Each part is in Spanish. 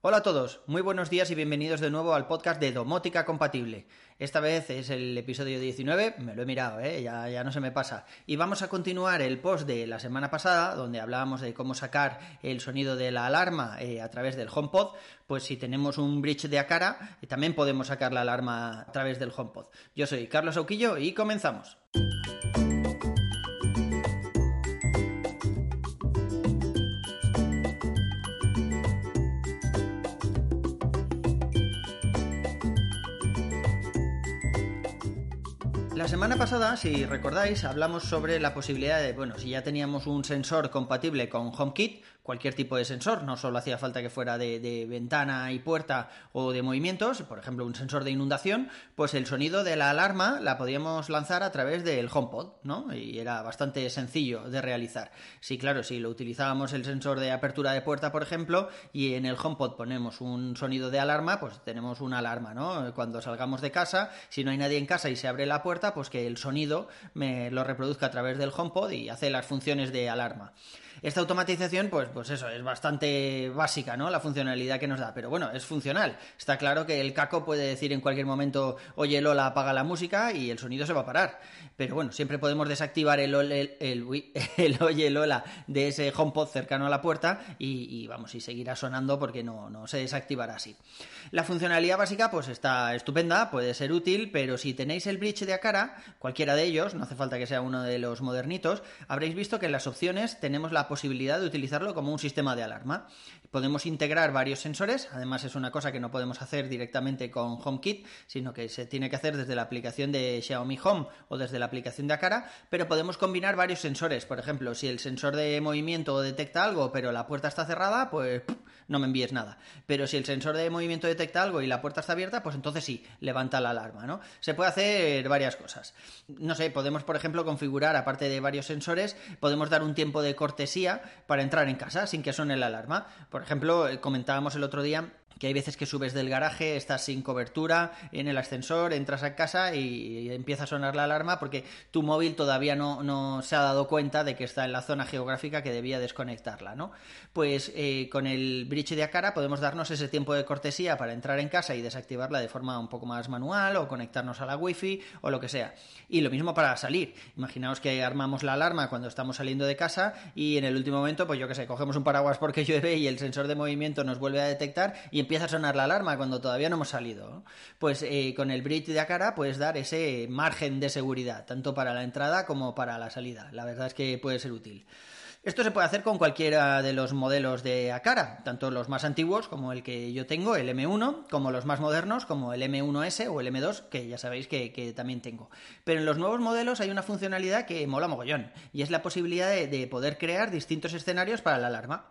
Hola a todos, muy buenos días y bienvenidos de nuevo al podcast de Domótica Compatible. Esta vez es el episodio 19, me lo he mirado, ¿eh? ya, ya no se me pasa. Y vamos a continuar el post de la semana pasada, donde hablábamos de cómo sacar el sonido de la alarma eh, a través del HomePod. Pues si tenemos un bridge de Acara, eh, también podemos sacar la alarma a través del HomePod. Yo soy Carlos Auquillo y comenzamos. La semana pasada, si recordáis, hablamos sobre la posibilidad de, bueno, si ya teníamos un sensor compatible con HomeKit, cualquier tipo de sensor, no solo hacía falta que fuera de, ventana y puerta o de movimientos, por ejemplo un sensor de inundación, pues el sonido de la alarma la podíamos lanzar a través del HomePod, ¿no? Y era bastante sencillo de realizar. Sí, claro, si lo utilizábamos el sensor de apertura de puerta, por ejemplo, y en el HomePod ponemos un sonido de alarma, pues tenemos una alarma, ¿no? Cuando salgamos de casa, si no hay nadie en casa y se abre la puerta, pues que el sonido me lo reproduzca a través del HomePod y hace las funciones de alarma. Esta automatización, pues, pues eso, es bastante básica, ¿no? La funcionalidad que nos da. Pero bueno, es funcional. Está claro que el caco puede decir en cualquier momento, oye Lola, apaga la música y el sonido se va a parar. Pero bueno, siempre podemos desactivar el, el, el, el oye Lola de ese HomePod cercano a la puerta y, y, vamos, y seguirá sonando porque no, no se desactivará así. La funcionalidad básica, pues está estupenda, puede ser útil, pero si tenéis el bridge de Acara, cualquiera de ellos, no hace falta que sea uno de los modernitos, habréis visto que en las opciones tenemos la posibilidad de utilizarlo como un sistema de alarma. Podemos integrar varios sensores, además es una cosa que no podemos hacer directamente con HomeKit, sino que se tiene que hacer desde la aplicación de Xiaomi Home o desde la aplicación de Acara, pero podemos combinar varios sensores. Por ejemplo, si el sensor de movimiento detecta algo, pero la puerta está cerrada, pues no me envíes nada. Pero si el sensor de movimiento detecta algo y la puerta está abierta, pues entonces sí, levanta la alarma, ¿no? Se puede hacer varias cosas. No sé, podemos, por ejemplo, configurar, aparte de varios sensores, podemos dar un tiempo de cortesía para entrar en casa sin que suene la alarma. Por ejemplo, eh, comentábamos el otro día que hay veces que subes del garaje, estás sin cobertura en el ascensor, entras a casa y empieza a sonar la alarma porque tu móvil todavía no, no se ha dado cuenta de que está en la zona geográfica que debía desconectarla, ¿no? Pues eh, con el bridge de Acara podemos darnos ese tiempo de cortesía para entrar en casa y desactivarla de forma un poco más manual o conectarnos a la wifi o lo que sea. Y lo mismo para salir. Imaginaos que armamos la alarma cuando estamos saliendo de casa y en el último momento, pues yo que sé, cogemos un paraguas porque llueve y el sensor de movimiento nos vuelve a detectar y empieza a sonar la alarma cuando todavía no hemos salido. Pues eh, con el bridge de Acara puedes dar ese margen de seguridad, tanto para la entrada como para la salida. La verdad es que puede ser útil. Esto se puede hacer con cualquiera de los modelos de Acara, tanto los más antiguos como el que yo tengo, el M1, como los más modernos como el M1S o el M2, que ya sabéis que, también tengo. Pero en los nuevos modelos hay una funcionalidad que mola mogollón, y es la posibilidad de poder crear distintos escenarios para la alarma.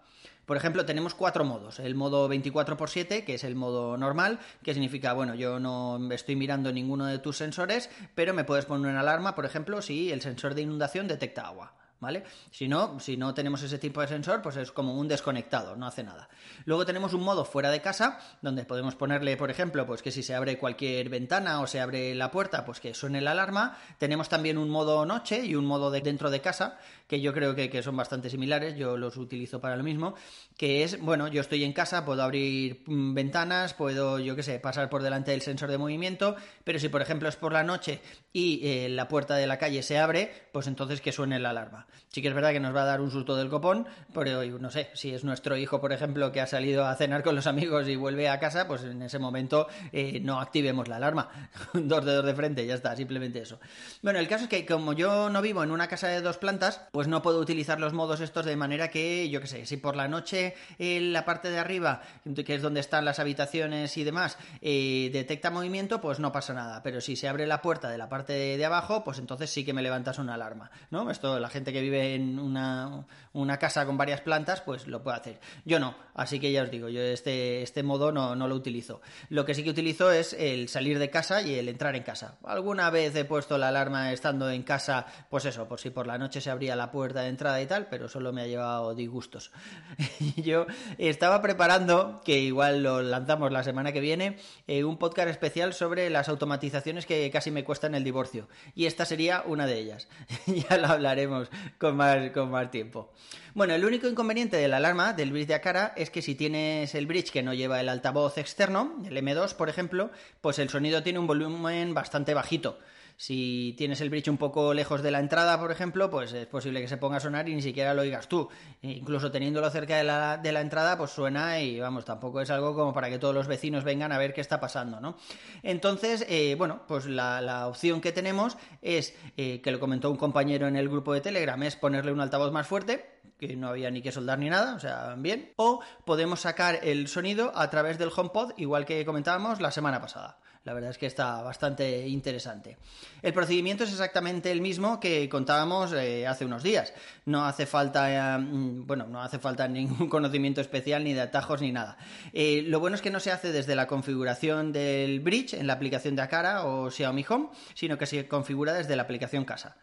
Por ejemplo, tenemos cuatro modos. El modo 24x7, que es el modo normal, que significa, bueno, yo no estoy mirando ninguno de tus sensores, pero me puedes poner una alarma, por ejemplo, si el sensor de inundación detecta agua. ¿Vale? Si no, si no tenemos ese tipo de sensor, pues es como un desconectado, no hace nada. Luego tenemos un modo fuera de casa, donde podemos ponerle, por ejemplo, pues que si se abre cualquier ventana o se abre la puerta, pues que suene la alarma. Tenemos también un modo noche y un modo de dentro de casa, que yo creo que, que son bastante similares, yo los utilizo para lo mismo, que es, bueno, yo estoy en casa, puedo abrir mm, ventanas, puedo, yo qué sé, pasar por delante del sensor de movimiento, pero si por ejemplo es por la noche y eh, la puerta de la calle se abre, pues entonces que suene la alarma. Sí que es verdad que nos va a dar un susto del copón, pero no sé, si es nuestro hijo, por ejemplo, que ha salido a cenar con los amigos y vuelve a casa, pues en ese momento eh, no activemos la alarma. dos dedos de frente, ya está, simplemente eso. Bueno, el caso es que como yo no vivo en una casa de dos plantas, pues no puedo utilizar los modos estos de manera que, yo qué sé, si por la noche en la parte de arriba, que es donde están las habitaciones y demás, eh, detecta movimiento, pues no pasa nada. Pero si se abre la puerta de la parte de, abajo, pues entonces sí que me levantas una alarma, ¿no? Esto, la gente que vive en una, una, casa con varias plantas, pues lo puede hacer. Yo no, así que ya os digo, yo este, este modo no, no lo utilizo. Lo que sí que utilizo es el salir de casa y el entrar en casa. Alguna vez he puesto la alarma estando en casa, pues eso, por si por la noche se abría la puerta de entrada y tal, pero solo me ha llevado disgustos. yo estaba preparando, que igual lo lanzamos la semana que viene, eh, un podcast especial sobre las automatizaciones que casi me cuestan el divorcio. Y esta sería una de ellas. ya lo hablaremos con, más, con más tiempo. Bueno, el único inconveniente de la alarma del bridge de Akara es que si tienes el bridge que no lleva el altavoz externo, el M2 por ejemplo, pues el sonido tiene un volumen bastante bajito. Si tienes el bridge un poco lejos de la entrada, por ejemplo, pues es posible que se ponga a sonar y ni siquiera lo oigas tú. E incluso teniéndolo cerca de la, de la, entrada, pues suena y vamos, tampoco es algo como para que todos los vecinos vengan a ver qué está pasando, ¿no? Entonces, eh, bueno, pues la, opción que tenemos es, eh, que lo comentó un compañero en el grupo de Telegram, es ponerle un altavoz más fuerte que no había ni que soldar ni nada, o sea, bien. O podemos sacar el sonido a través del HomePod, igual que comentábamos la semana pasada. La verdad es que está bastante interesante. El procedimiento es exactamente el mismo que contábamos eh, hace unos días. No hace falta, eh, bueno, no hace falta ningún conocimiento especial ni de atajos ni nada. Eh, lo bueno es que no se hace desde la configuración del bridge en la aplicación de Akara o Xiaomi Home, sino que se configura desde la aplicación casa.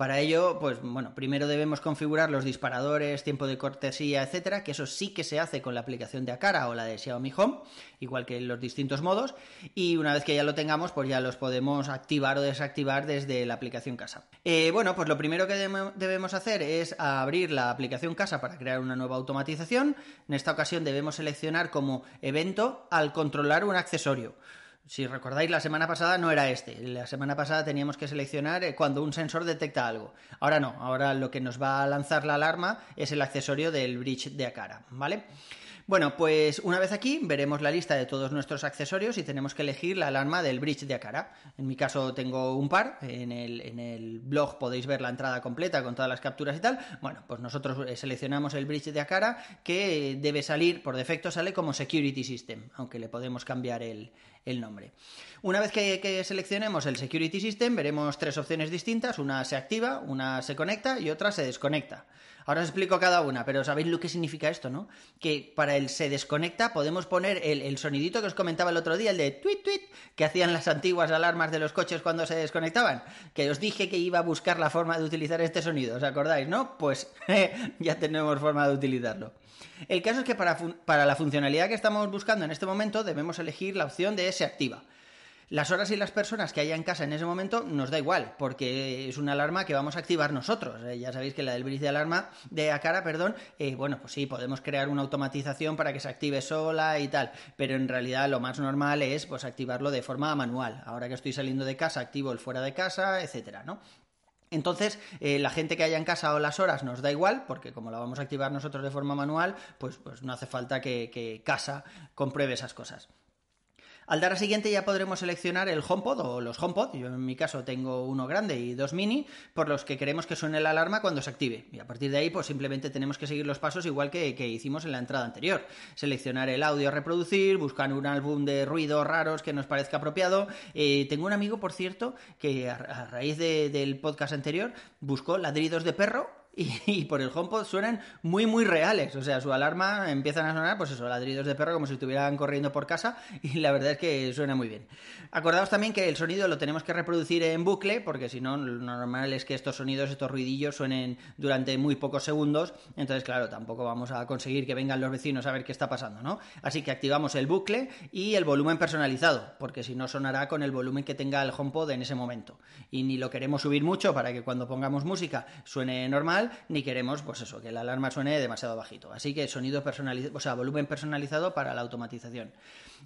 Para ello, pues bueno, primero debemos configurar los disparadores, tiempo de cortesía, etcétera, que eso sí que se hace con la aplicación de Akara o la de Xiaomi Home, igual que en los distintos modos, y una vez que ya lo tengamos, pues ya los podemos activar o desactivar desde la aplicación casa. Eh, bueno, pues lo primero que debemos hacer es abrir la aplicación casa para crear una nueva automatización. En esta ocasión debemos seleccionar como evento al controlar un accesorio. Si recordáis, la semana pasada no era este. La semana pasada teníamos que seleccionar eh, cuando un sensor detecta algo. Ahora no. Ahora lo que nos va a lanzar la alarma es el accesorio del bridge de Akara, ¿vale? Bueno, pues una vez aquí veremos la lista de todos nuestros accesorios y tenemos que elegir la alarma del bridge de Akara. En mi caso tengo un par, en el, en el blog podéis ver la entrada completa con todas las capturas y tal. Bueno, pues nosotros eh, seleccionamos el bridge de Akara que debe salir, por defecto sale como Security System, aunque le podemos cambiar el, el nombre. Una vez que, seleccionemos el Security System, veremos tres opciones distintas. Una se activa, una se conecta y otra se desconecta. Ahora os explico cada una, pero sabéis lo que significa esto, ¿no? Que para el se desconecta podemos poner el, sonidito que os comentaba el otro día, el de tweet tweet, que hacían las antiguas alarmas de los coches cuando se desconectaban. Que os dije que iba a buscar la forma de utilizar este sonido, ¿os acordáis, no? Pues ya tenemos forma de utilizarlo. El caso es que para, para la funcionalidad que estamos buscando en este momento debemos elegir la opción de se activa. Las horas y las personas que haya en casa en ese momento nos da igual, porque es una alarma que vamos a activar nosotros. Eh, ya sabéis que la del bridge de alarma, de Acara, perdón, eh, bueno, pues sí, podemos crear una automatización para que se active sola y tal, pero en realidad lo más normal es pues activarlo de forma manual. Ahora que estoy saliendo de casa, activo el fuera de casa, etcétera, ¿no? Entonces, eh, la gente que haya en casa o las horas nos da igual, porque como la vamos a activar nosotros de forma manual, pues, pues no hace falta que, que casa compruebe esas cosas. Al dar a siguiente ya podremos seleccionar el HomePod o los HomePod. Yo en mi caso tengo uno grande y dos mini, por los que queremos que suene la alarma cuando se active. Y a partir de ahí, pues simplemente tenemos que seguir los pasos igual que, hicimos en la entrada anterior. Seleccionar el audio a reproducir, buscar un álbum de ruidos raros que nos parezca apropiado. Eh, tengo un amigo, por cierto, que a, raíz del podcast anterior buscó ladridos de perro y, por el HomePod suenan muy, muy reales. O sea, su alarma empiezan a sonar, pues eso, ladridos de perro como si estuvieran corriendo por casa y la verdad es que suena muy bien. Acordaos también que el sonido lo tenemos que reproducir en bucle porque si no, lo normal es que estos sonidos, estos ruidillos suenen durante muy pocos segundos. Entonces, claro, tampoco vamos a conseguir que vengan los vecinos a ver qué está pasando, ¿no? Así que activamos el bucle y el volumen personalizado, porque si no sonará con el volumen que tenga el HomePod en ese momento. Y ni lo queremos subir mucho para que cuando pongamos música suene normal ni queremos, pues eso, que la alarma suene demasiado bajito. Así que sonido personalizado, o sea, volumen personalizado para la automatización.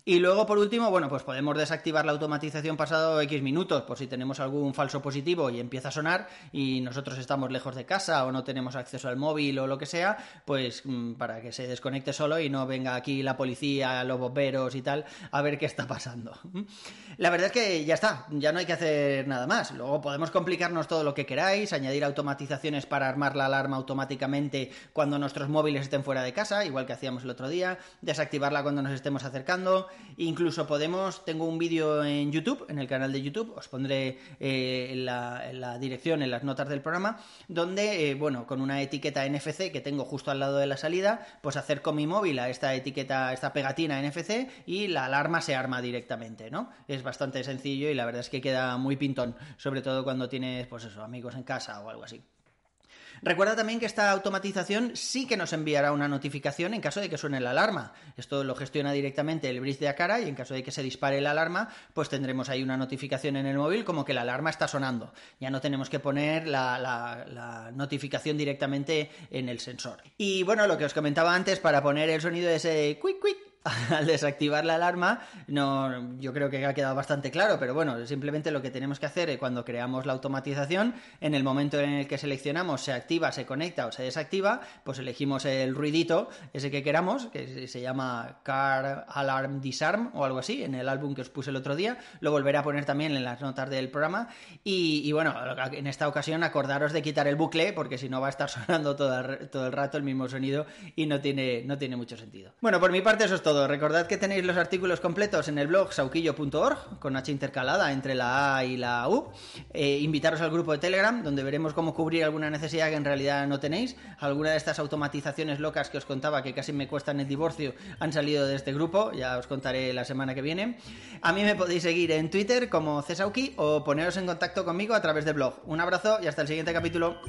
Y luego, por último, bueno, pues podemos desactivar la automatización pasado X minutos, por si tenemos algún falso positivo y empieza a sonar y nosotros estamos lejos de casa o no tenemos acceso al móvil o lo que sea, pues mm, para que se desconecte solo y no venga aquí la policía, los bomberos y tal, a ver qué está pasando. La verdad es que ya está, ya no hay que hacer nada más. Luego podemos complicarnos todo lo que queráis, añadir automatizaciones para armar la alarma automáticamente cuando nuestros móviles estén fuera de casa, igual que hacíamos el otro día, desactivarla cuando nos estemos acercando Incluso podemos, tengo un vídeo en YouTube, en el canal de YouTube, os pondré eh, la, dirección en las notas del programa, donde, eh, bueno, con una etiqueta NFC que tengo justo al lado de la salida, pues hacer con mi móvil a esta etiqueta, esta pegatina NFC y la alarma se arma directamente, ¿no? Es bastante sencillo y la verdad es que queda muy pintón, sobre todo cuando tienes, pues eso, amigos en casa o algo así. Recuerda también que esta automatización sí que nos enviará una notificación en caso de que suene la alarma. Esto lo gestiona directamente el bridge de Akara y en caso de que se dispare la alarma, pues tendremos ahí una notificación en el móvil como que la alarma está sonando. Ya no tenemos que poner la, la notificación directamente en el sensor. Y bueno, lo que os comentaba antes, para poner el sonido de ese quick quick al desactivar la alarma, no, yo creo que ha quedado bastante claro, pero bueno, simplemente lo que tenemos que hacer cuando creamos la automatización, en el momento en el que seleccionamos se activa, se conecta o se desactiva, pues elegimos el ruidito, ese que queramos, que se llama Car Alarm Disarm o algo así, en el álbum que os puse el otro día, lo volveré a poner también en las notas del programa. Y, bueno, en esta ocasión acordaros de quitar el bucle, porque si no va a estar sonando todo el, todo el rato el mismo sonido y no tiene, no tiene mucho sentido. Bueno, por mi parte eso es Recordad que tenéis los artículos completos en el blog sauquillo.org, con H intercalada entre la A y la U. Eh, invitaros al grupo de Telegram, donde veremos cómo cubrir alguna necesidad que en realidad no tenéis. Alguna de estas automatizaciones locas que os contaba, que casi me cuestan el divorcio, han salido de este grupo. Ya os contaré la semana que viene. A mí me podéis seguir en Twitter como Cesauki o poneros en contacto conmigo a través del blog. Un abrazo y hasta el siguiente capítulo.